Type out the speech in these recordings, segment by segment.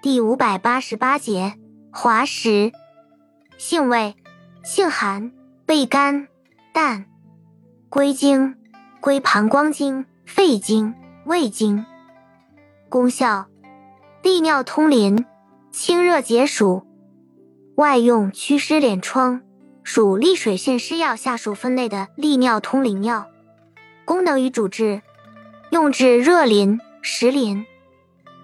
第五百八十八节，滑石，性味，性寒，味甘淡，归经，归膀胱经、肺经、胃经。功效，利尿通淋，清热解暑。外用祛湿敛疮，属利水渗湿药下属分类的利尿通淋药。功能与主治，用治热淋、实淋、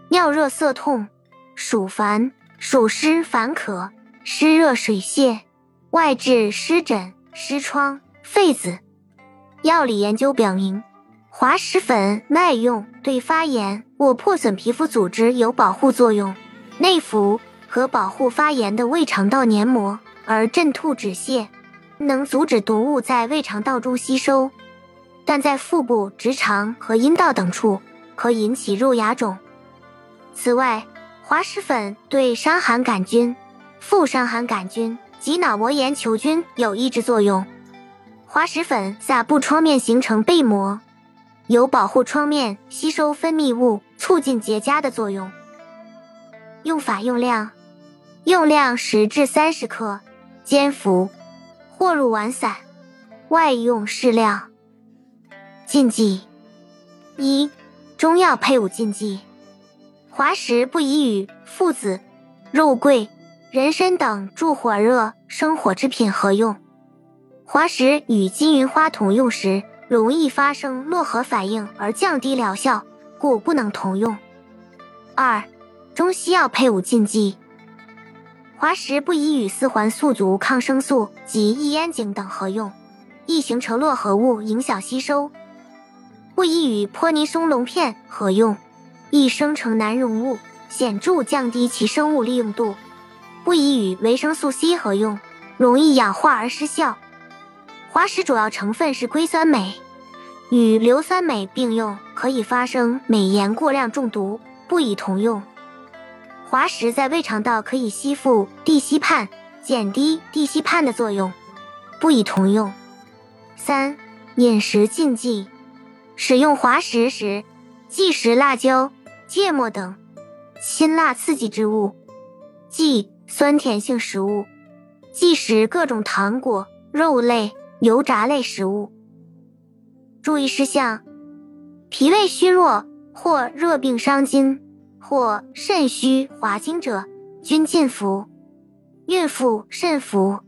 尿热涩痛。暑烦、暑湿烦渴、湿热水泄，外治湿疹、湿疮、痱子。药理研究表明，滑石粉耐用，对发炎或破损皮肤组织有保护作用。内服可保护发炎的胃肠道黏膜，而镇吐止泻，能阻止毒物在胃肠道中吸收。但在腹部、直肠和阴道等处，可引起肉芽肿。此外，滑石粉对伤寒杆菌、副伤寒杆菌及脑膜炎球菌有抑制作用。滑石粉撒布创面形成被膜，有保护创面吸收分泌物、促进结痂的作用。用法用量：用量十至三十克，煎服，或入丸散，外用适量。禁忌：一、中药配伍禁忌。滑石不宜与附子、肉桂、人参等助火热生火之品合用。滑石与金银花同用时，容易发生络合反应而降低疗效，故不能同用。二、中西药配伍禁忌：滑石不宜与四环素族抗生素及异烟肼等合用，易形成络合物，影响吸收；不宜与泼尼松龙片合用。易生成难溶物，显著降低其生物利用度，不宜与维生素 C 合用，容易氧化而失效。滑石主要成分是硅酸镁，与硫酸镁并用可以发生镁盐过量中毒，不宜同用。滑石在胃肠道可以吸附地西泮，减低地西泮的作用，不宜同用。三、饮食禁忌：使用滑石时，忌食辣椒。芥末等辛辣刺激之物，忌酸甜性食物，忌食各种糖果、肉类、油炸类食物。注意事项：脾胃虚弱或热病伤津或肾虚滑精者均禁服；孕妇慎服。